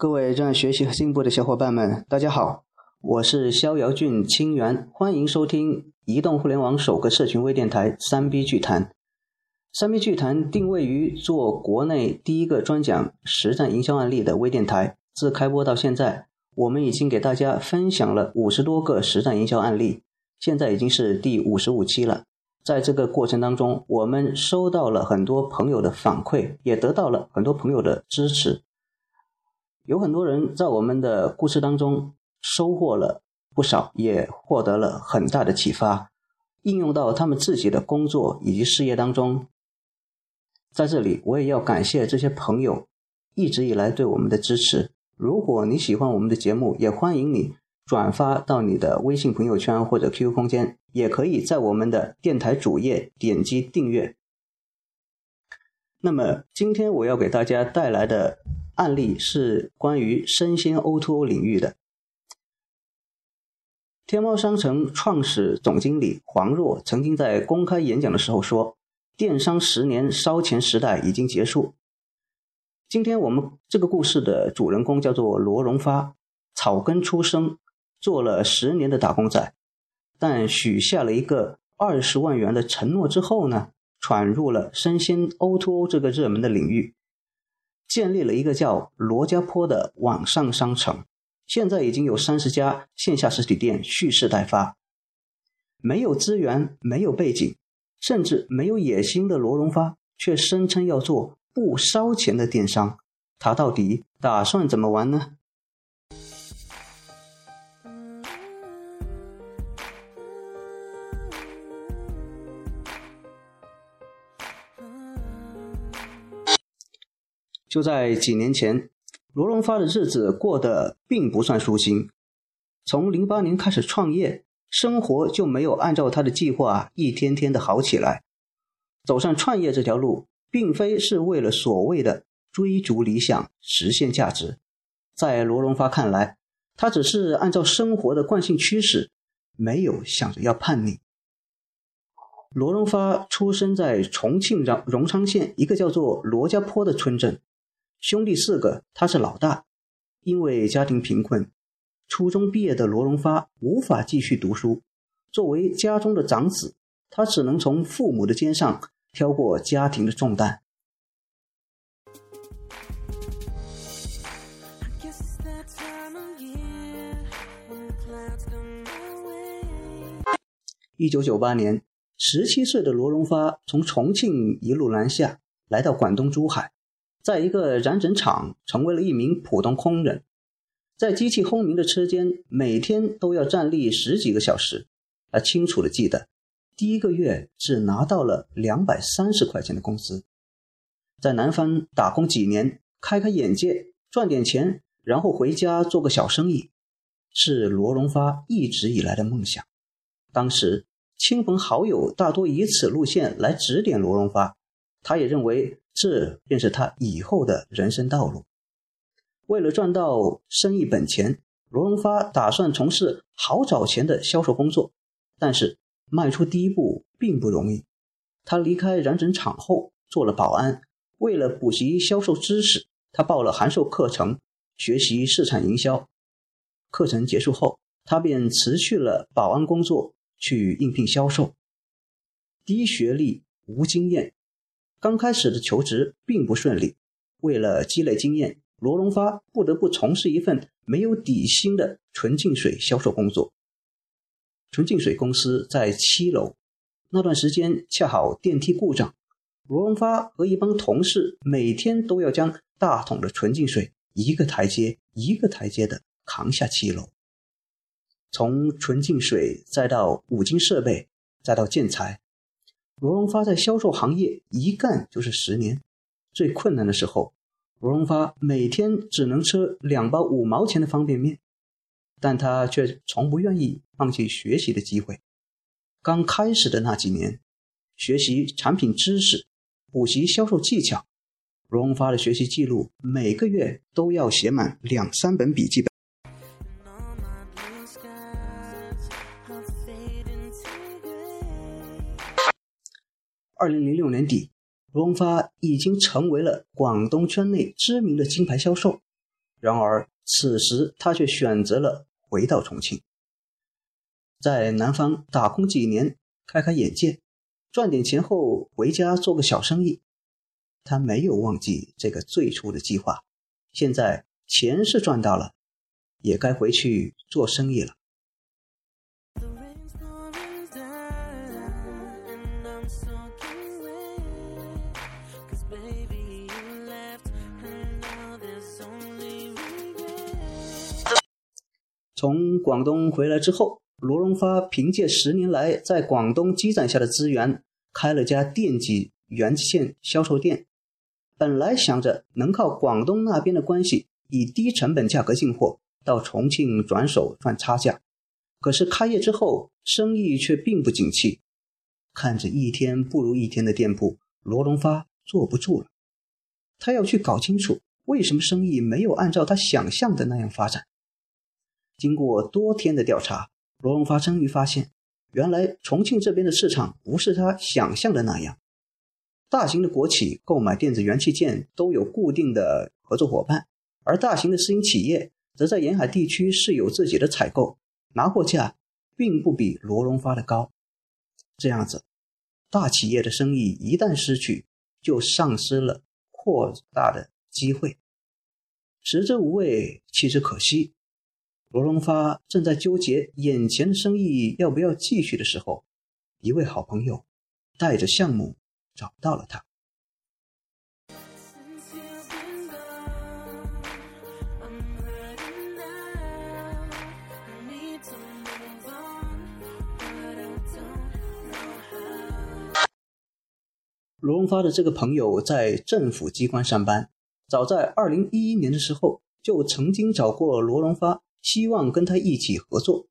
各位正在学习和进步的小伙伴们，大家好，我是逍遥郡清源，欢迎收听移动互联网首个社群微电台三 B 剧谈。三 B 剧谈定位于做国内第一个专讲实战营销案例的微电台。自开播到现在，我们已经给大家分享了五十多个实战营销案例，现在已经是第五十五期了。在这个过程当中，我们收到了很多朋友的反馈，也得到了很多朋友的支持。有很多人在我们的故事当中收获了不少，也获得了很大的启发，应用到他们自己的工作以及事业当中。在这里，我也要感谢这些朋友一直以来对我们的支持。如果你喜欢我们的节目，也欢迎你转发到你的微信朋友圈或者 QQ 空间，也可以在我们的电台主页点击订阅。那么，今天我要给大家带来的。案例是关于生鲜 O2O 领域的。天猫商城创始总经理黄若曾经在公开演讲的时候说：“电商十年烧钱时代已经结束。”今天我们这个故事的主人公叫做罗荣发，草根出生，做了十年的打工仔，但许下了一个二十万元的承诺之后呢，闯入了生鲜 O2O 这个热门的领域。建立了一个叫罗家坡的网上商城，现在已经有三十家线下实体店蓄势待发。没有资源、没有背景，甚至没有野心的罗荣发，却声称要做不烧钱的电商。他到底打算怎么玩呢？就在几年前，罗荣发的日子过得并不算舒心。从零八年开始创业，生活就没有按照他的计划一天天的好起来。走上创业这条路，并非是为了所谓的追逐理想、实现价值。在罗荣发看来，他只是按照生活的惯性趋势，没有想着要叛逆。罗荣发出生在重庆荣昌县一个叫做罗家坡的村镇。兄弟四个，他是老大。因为家庭贫困，初中毕业的罗荣发无法继续读书。作为家中的长子，他只能从父母的肩上挑过家庭的重担。一九九八年，十七岁的罗荣发从重庆一路南下，来到广东珠海。在一个染整厂，成为了一名普通工人，在机器轰鸣的车间，每天都要站立十几个小时。他清楚的记得，第一个月只拿到了两百三十块钱的工资。在南方打工几年，开开眼界，赚点钱，然后回家做个小生意，是罗荣发一直以来的梦想。当时，亲朋好友大多以此路线来指点罗荣发，他也认为。这便是他以后的人生道路。为了赚到生意本钱，罗荣发打算从事好找钱的销售工作。但是迈出第一步并不容易。他离开染整厂后做了保安。为了补习销售知识，他报了函授课程，学习市场营销。课程结束后，他便辞去了保安工作，去应聘销售。低学历，无经验。刚开始的求职并不顺利，为了积累经验，罗荣发不得不从事一份没有底薪的纯净水销售工作。纯净水公司在七楼，那段时间恰好电梯故障，罗荣发和一帮同事每天都要将大桶的纯净水一个台阶一个台阶的扛下七楼。从纯净水再到五金设备，再到建材。罗荣发在销售行业一干就是十年，最困难的时候，罗荣发每天只能吃两包五毛钱的方便面，但他却从不愿意放弃学习的机会。刚开始的那几年，学习产品知识，补习销售技巧，罗荣发的学习记录每个月都要写满两三本笔记本。二零零六年底，罗荣发已经成为了广东圈内知名的金牌销售。然而此时他却选择了回到重庆，在南方打工几年，开开眼界，赚点钱后回家做个小生意。他没有忘记这个最初的计划，现在钱是赚到了，也该回去做生意了。从广东回来之后，罗荣发凭借十年来在广东积攒下的资源，开了家电机元器件销售店。本来想着能靠广东那边的关系，以低成本价格进货到重庆转手赚差价。可是开业之后，生意却并不景气。看着一天不如一天的店铺，罗荣发坐不住了。他要去搞清楚，为什么生意没有按照他想象的那样发展。经过多天的调查，罗荣发终于发现，原来重庆这边的市场不是他想象的那样。大型的国企购买电子元器件都有固定的合作伙伴，而大型的私营企业则在沿海地区是有自己的采购，拿货价并不比罗荣发的高。这样子，大企业的生意一旦失去，就丧失了扩大的机会，食之无味，弃之可惜。罗荣发正在纠结眼前的生意要不要继续的时候，一位好朋友带着项目找到了他。罗荣发的这个朋友在政府机关上班，早在二零一一年的时候就曾经找过罗荣发。希望跟他一起合作，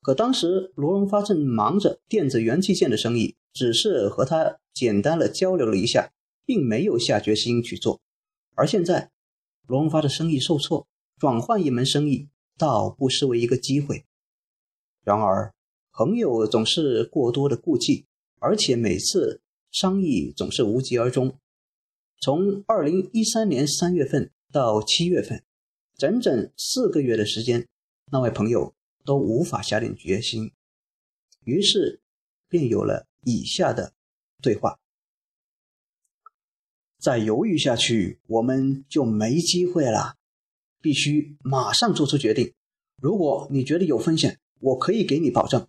可当时罗荣发正忙着电子元器件的生意，只是和他简单的交流了一下，并没有下决心去做。而现在，罗荣发的生意受挫，转换一门生意倒不失为一个机会。然而，朋友总是过多的顾忌，而且每次商议总是无疾而终。从二零一三年三月份到七月份。整整四个月的时间，那位朋友都无法下定决心，于是便有了以下的对话：再犹豫下去，我们就没机会了，必须马上做出决定。如果你觉得有风险，我可以给你保证；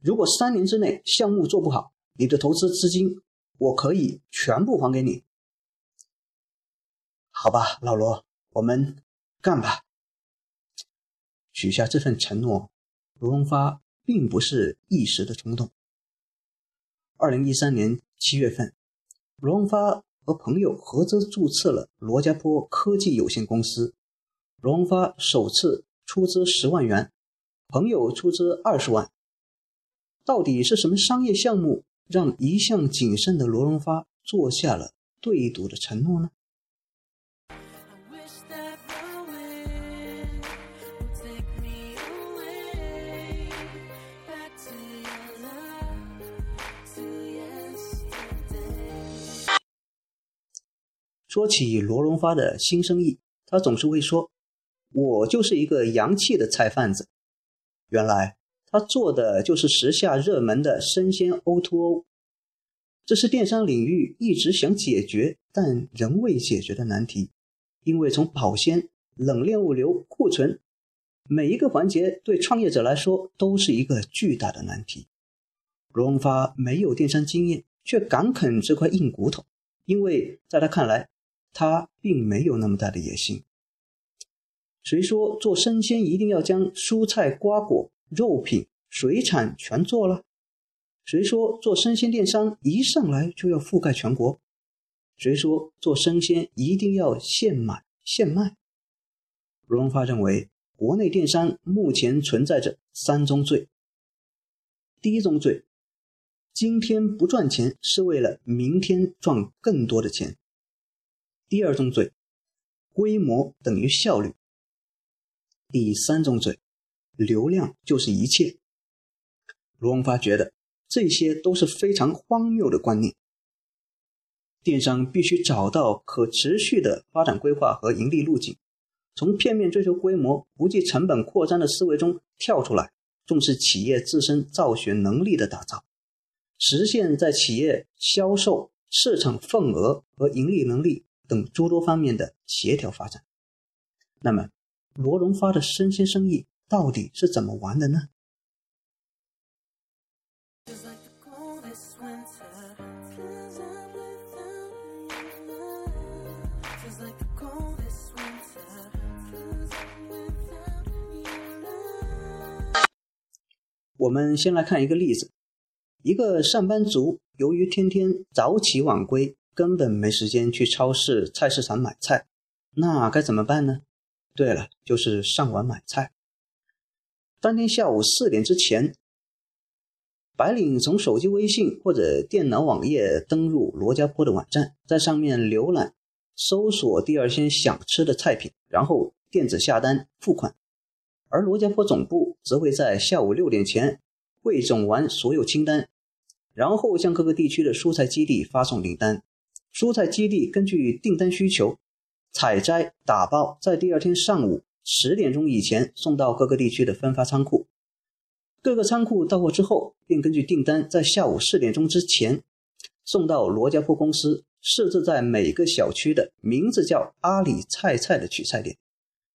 如果三年之内项目做不好，你的投资资金我可以全部还给你。好吧，老罗，我们。干吧！许下这份承诺，罗荣发并不是一时的冲动。二零一三年七月份，罗荣发和朋友合资注册了罗家坡科技有限公司。罗荣发首次出资十万元，朋友出资二十万。到底是什么商业项目让一向谨慎的罗荣发做下了对赌的承诺呢？说起罗荣发的新生意，他总是会说：“我就是一个洋气的菜贩子。”原来他做的就是时下热门的生鲜 O2O，这是电商领域一直想解决但仍未解决的难题。因为从保鲜、冷链物流、库存，每一个环节对创业者来说都是一个巨大的难题。荣发没有电商经验，却敢啃这块硬骨头，因为在他看来。他并没有那么大的野心。谁说做生鲜一定要将蔬菜、瓜果、肉品、水产全做了？谁说做生鲜电商一上来就要覆盖全国？谁说做生鲜一定要现买现卖？罗荣发认为，国内电商目前存在着三宗罪。第一宗罪，今天不赚钱是为了明天赚更多的钱。第二宗罪，规模等于效率。第三宗罪，流量就是一切。罗荣发觉得这些都是非常荒谬的观念。电商必须找到可持续的发展规划和盈利路径，从片面追求规模、不计成本扩张的思维中跳出来，重视企业自身造血能力的打造，实现在企业销售、市场份额和盈利能力等诸多方面的协调发展。那么，罗荣发的生鲜生意到底是怎么玩的呢？我们先来看一个例子：一个上班族由于天天早起晚归，根本没时间去超市、菜市场买菜，那该怎么办呢？对了，就是上网买菜。当天下午四点之前，白领从手机微信或者电脑网页登录罗家坡的网站，在上面浏览、搜索第二天想吃的菜品，然后电子下单付款。而罗家坡总部则会在下午六点前汇总完所有清单，然后向各个地区的蔬菜基地发送订单。蔬菜基地根据订单需求。采摘打包，在第二天上午十点钟以前送到各个地区的分发仓库。各个仓库到货之后，便根据订单在下午四点钟之前送到罗家坡公司设置在每个小区的名字叫阿里菜菜的取菜点。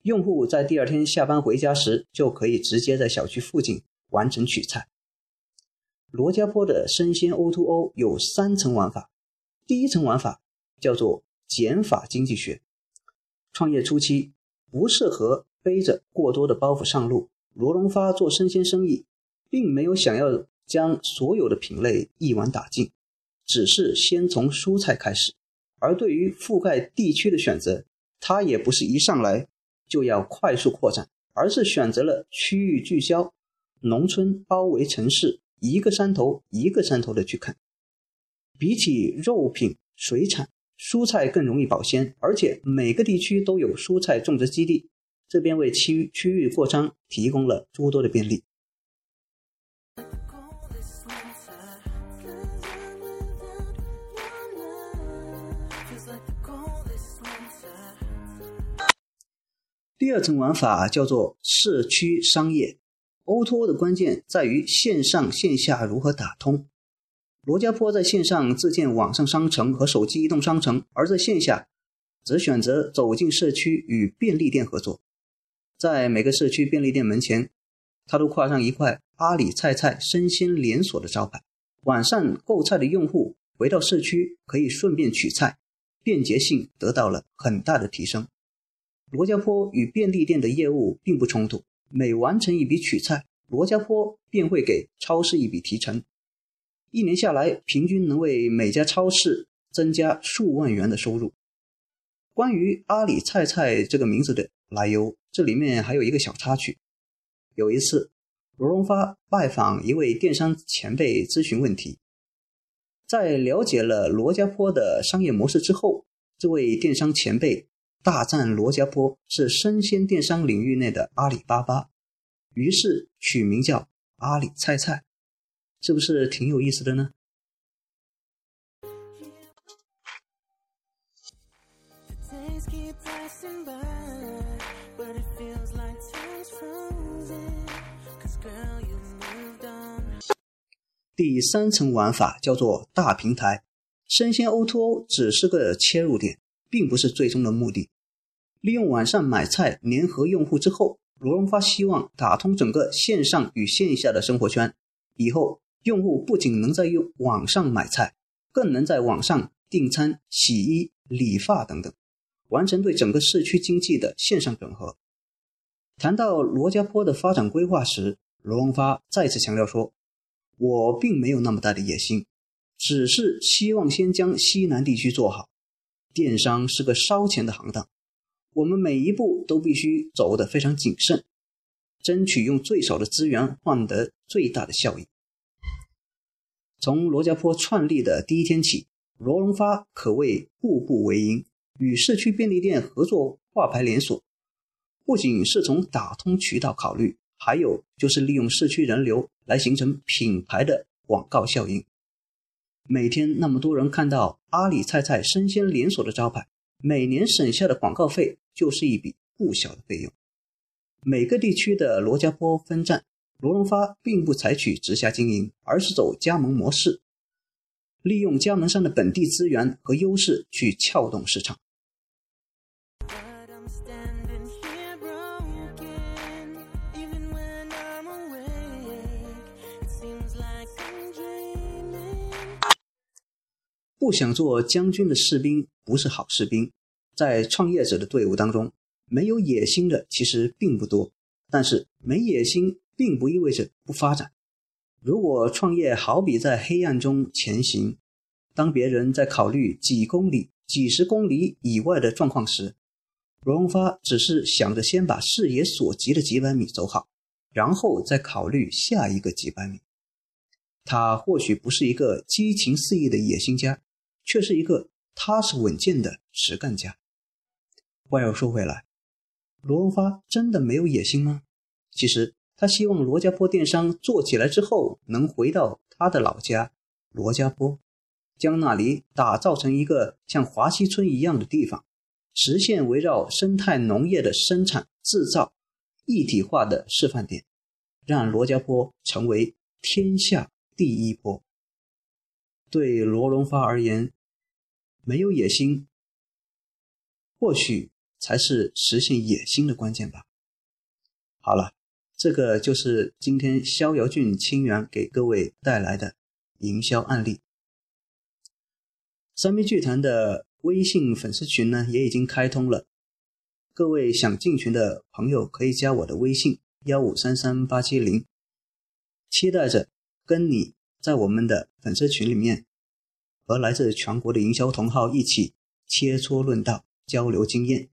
用户在第二天下班回家时，就可以直接在小区附近完成取菜。罗家坡的生鲜 O2O 有三层玩法，第一层玩法叫做减法经济学。创业初期不适合背着过多的包袱上路。罗荣发做生鲜生意，并没有想要将所有的品类一网打尽，只是先从蔬菜开始。而对于覆盖地区的选择，他也不是一上来就要快速扩展，而是选择了区域聚焦，农村包围城市，一个山头一个山头的去啃。比起肉品、水产。蔬菜更容易保鲜，而且每个地区都有蔬菜种植基地，这边为区区域扩张提供了诸多的便利。第二层玩法叫做社区商业，O2O 的关键在于线上线下如何打通。罗家坡在线上自建网上商城和手机移动商城，而在线下，则选择走进社区与便利店合作。在每个社区便利店门前，他都挂上一块“阿里菜菜生鲜连锁”的招牌。晚上购菜的用户回到社区可以顺便取菜，便捷性得到了很大的提升。罗家坡与便利店的业务并不冲突，每完成一笔取菜，罗家坡便会给超市一笔提成。一年下来，平均能为每家超市增加数万元的收入。关于阿里菜菜这个名字的来由，这里面还有一个小插曲。有一次，罗荣发拜访一位电商前辈咨询问题，在了解了罗家坡的商业模式之后，这位电商前辈大赞罗家坡是生鲜电商领域内的阿里巴巴，于是取名叫阿里菜菜。是不是挺有意思的呢？第三层玩法叫做大平台，生鲜 O2O 只是个切入点，并不是最终的目的。利用网上买菜联合用户之后，罗荣发希望打通整个线上与线下的生活圈，以后。用户不仅能在用网上买菜，更能在网上订餐、洗衣、理发等等，完成对整个市区经济的线上整合。谈到罗家坡的发展规划时，罗荣发再次强调说：“我并没有那么大的野心，只是希望先将西南地区做好。电商是个烧钱的行当，我们每一步都必须走得非常谨慎，争取用最少的资源换得最大的效益。”从罗家坡创立的第一天起，罗荣发可谓步步为营，与社区便利店合作挂牌连锁。不仅是从打通渠道考虑，还有就是利用社区人流来形成品牌的广告效应。每天那么多人看到阿里菜菜生鲜连锁的招牌，每年省下的广告费就是一笔不小的费用。每个地区的罗家坡分站，罗荣发并不采取直辖经营，而是走加盟模式，利用加盟商的本地资源和优势去撬动市场。不想做将军的士兵不是好士兵，在创业者的队伍当中，没有野心的其实并不多。但是没野心并不意味着不发展。如果创业好比在黑暗中前行，当别人在考虑几公里、几十公里以外的状况时，罗荣发只是想着先把视野所及的几百米走好，然后再考虑下一个几百米。他或许不是一个激情四溢的野心家。却是一个踏实稳健的实干家。话又说回来，罗荣发真的没有野心吗？其实他希望罗家坡电商做起来之后，能回到他的老家罗家坡，将那里打造成一个像华西村一样的地方，实现围绕生态农业的生产制造一体化的示范点，让罗家坡成为天下第一坡。对罗荣发而言。没有野心，或许才是实现野心的关键吧。好了，这个就是今天逍遥郡清源给各位带来的营销案例。三 B 剧团的微信粉丝群呢也已经开通了，各位想进群的朋友可以加我的微信幺五三三八七零，期待着跟你在我们的粉丝群里面。和来自全国的营销同好一起切磋论道、交流经验。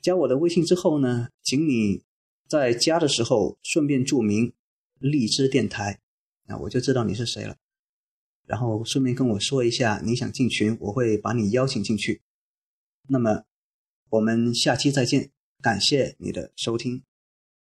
加我的微信之后呢，请你在家的时候顺便注明荔枝电台，那我就知道你是谁了。然后顺便跟我说一下你想进群，我会把你邀请进去。那么我们下期再见，感谢你的收听。